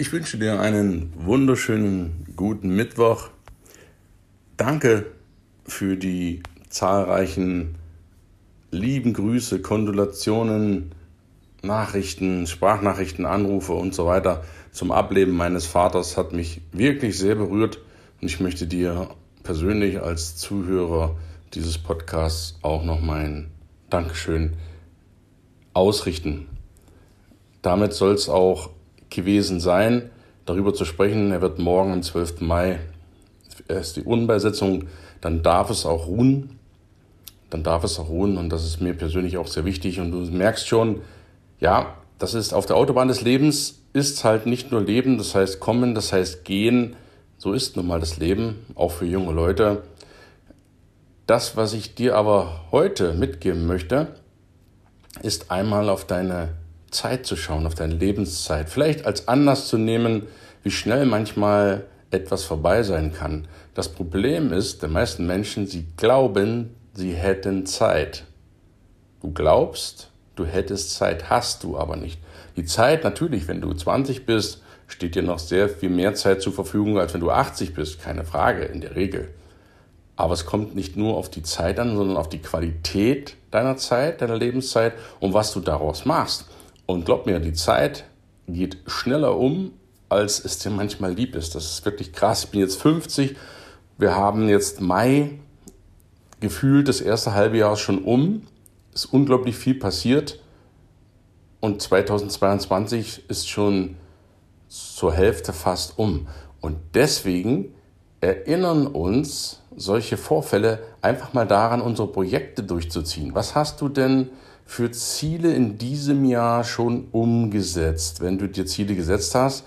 Ich wünsche dir einen wunderschönen guten Mittwoch. Danke für die zahlreichen lieben Grüße, Kondolationen, Nachrichten, Sprachnachrichten, Anrufe und so weiter zum Ableben meines Vaters hat mich wirklich sehr berührt und ich möchte dir persönlich als Zuhörer dieses Podcasts auch noch mein Dankeschön ausrichten. Damit soll es auch gewesen sein, darüber zu sprechen. Er wird morgen am 12. Mai erst die Urnenbeisetzung, dann darf es auch ruhen. Dann darf es auch ruhen und das ist mir persönlich auch sehr wichtig. Und du merkst schon, ja, das ist auf der Autobahn des Lebens ist halt nicht nur Leben, das heißt kommen, das heißt gehen. So ist nun mal das Leben, auch für junge Leute. Das, was ich dir aber heute mitgeben möchte, ist einmal auf deine Zeit zu schauen, auf deine Lebenszeit. Vielleicht als Anlass zu nehmen, wie schnell manchmal etwas vorbei sein kann. Das Problem ist, der meisten Menschen, sie glauben, sie hätten Zeit. Du glaubst, du hättest Zeit, hast du aber nicht. Die Zeit natürlich, wenn du 20 bist, steht dir noch sehr viel mehr Zeit zur Verfügung, als wenn du 80 bist, keine Frage, in der Regel. Aber es kommt nicht nur auf die Zeit an, sondern auf die Qualität deiner Zeit, deiner Lebenszeit und was du daraus machst. Und glaub mir, die Zeit geht schneller um, als es dir manchmal lieb ist. Das ist wirklich krass. Ich bin jetzt 50. Wir haben jetzt Mai gefühlt das erste halbe Jahr schon um. Es ist unglaublich viel passiert. Und 2022 ist schon zur Hälfte fast um. Und deswegen erinnern uns solche Vorfälle einfach mal daran, unsere Projekte durchzuziehen. Was hast du denn für Ziele in diesem Jahr schon umgesetzt, wenn du dir Ziele gesetzt hast?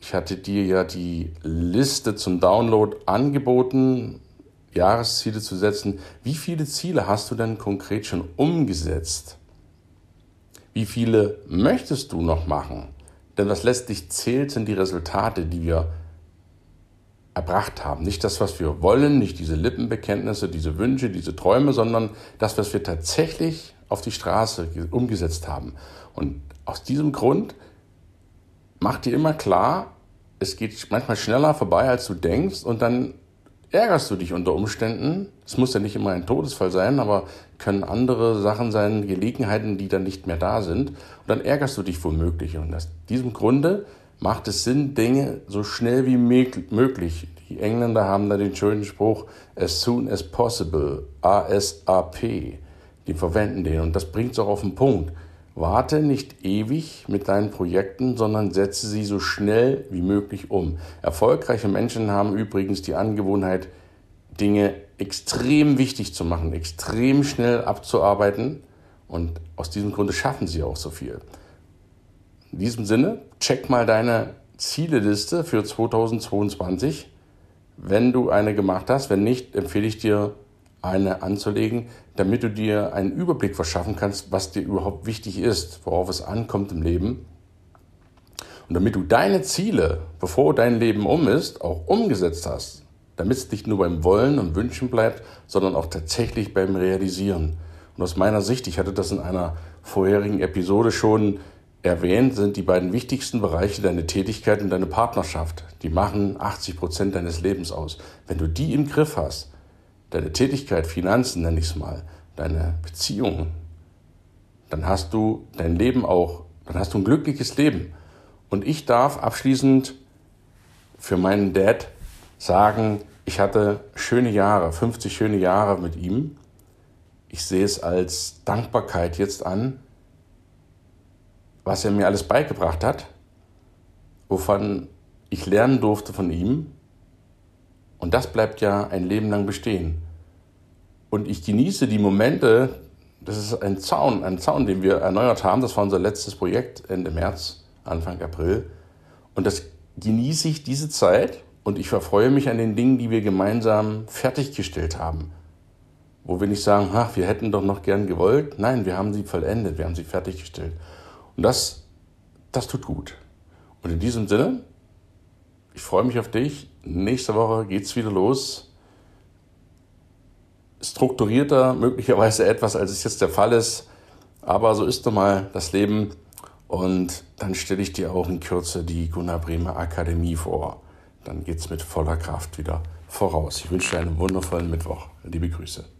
Ich hatte dir ja die Liste zum Download angeboten, Jahresziele zu setzen. Wie viele Ziele hast du denn konkret schon umgesetzt? Wie viele möchtest du noch machen? Denn was letztlich zählt, sind die Resultate, die wir erbracht haben. Nicht das, was wir wollen, nicht diese Lippenbekenntnisse, diese Wünsche, diese Träume, sondern das, was wir tatsächlich auf die Straße umgesetzt haben. Und aus diesem Grund macht dir immer klar, es geht manchmal schneller vorbei, als du denkst, und dann ärgerst du dich unter Umständen. Es muss ja nicht immer ein Todesfall sein, aber können andere Sachen sein, Gelegenheiten, die dann nicht mehr da sind. Und dann ärgerst du dich womöglich. Und aus diesem Grunde macht es Sinn, Dinge so schnell wie möglich. Die Engländer haben da den schönen Spruch, as soon as possible, ASAP. Die verwenden den. Und das bringt es auch auf den Punkt. Warte nicht ewig mit deinen Projekten, sondern setze sie so schnell wie möglich um. Erfolgreiche Menschen haben übrigens die Angewohnheit, Dinge extrem wichtig zu machen, extrem schnell abzuarbeiten und aus diesem Grunde schaffen sie auch so viel. In diesem Sinne, check mal deine Zieleliste für 2022, wenn du eine gemacht hast. Wenn nicht, empfehle ich dir eine anzulegen, damit du dir einen Überblick verschaffen kannst, was dir überhaupt wichtig ist, worauf es ankommt im Leben. Und damit du deine Ziele, bevor dein Leben um ist, auch umgesetzt hast, damit es nicht nur beim Wollen und Wünschen bleibt, sondern auch tatsächlich beim Realisieren. Und aus meiner Sicht, ich hatte das in einer vorherigen Episode schon erwähnt, sind die beiden wichtigsten Bereiche deine Tätigkeit und deine Partnerschaft. Die machen 80 Prozent deines Lebens aus. Wenn du die im Griff hast, deine Tätigkeit, Finanzen nenne ich es mal, deine Beziehungen, dann hast du dein Leben auch, dann hast du ein glückliches Leben. Und ich darf abschließend für meinen Dad sagen, ich hatte schöne Jahre, 50 schöne Jahre mit ihm. Ich sehe es als Dankbarkeit jetzt an, was er mir alles beigebracht hat, wovon ich lernen durfte von ihm und das bleibt ja ein Leben lang bestehen. Und ich genieße die Momente, das ist ein Zaun, ein Zaun, den wir erneuert haben. Das war unser letztes Projekt Ende März, Anfang April. Und das genieße ich diese Zeit und ich verfreue mich an den Dingen, die wir gemeinsam fertiggestellt haben. Wo wir nicht sagen, ach, wir hätten doch noch gern gewollt. Nein, wir haben sie vollendet, wir haben sie fertiggestellt. Und das, das tut gut. Und in diesem Sinne, ich freue mich auf dich. Nächste Woche geht es wieder los. Strukturierter, möglicherweise etwas, als es jetzt der Fall ist. Aber so ist nun mal das Leben. Und dann stelle ich dir auch in Kürze die Gunnar Bremer Akademie vor. Dann geht es mit voller Kraft wieder voraus. Ich wünsche dir einen wundervollen Mittwoch. Liebe Grüße.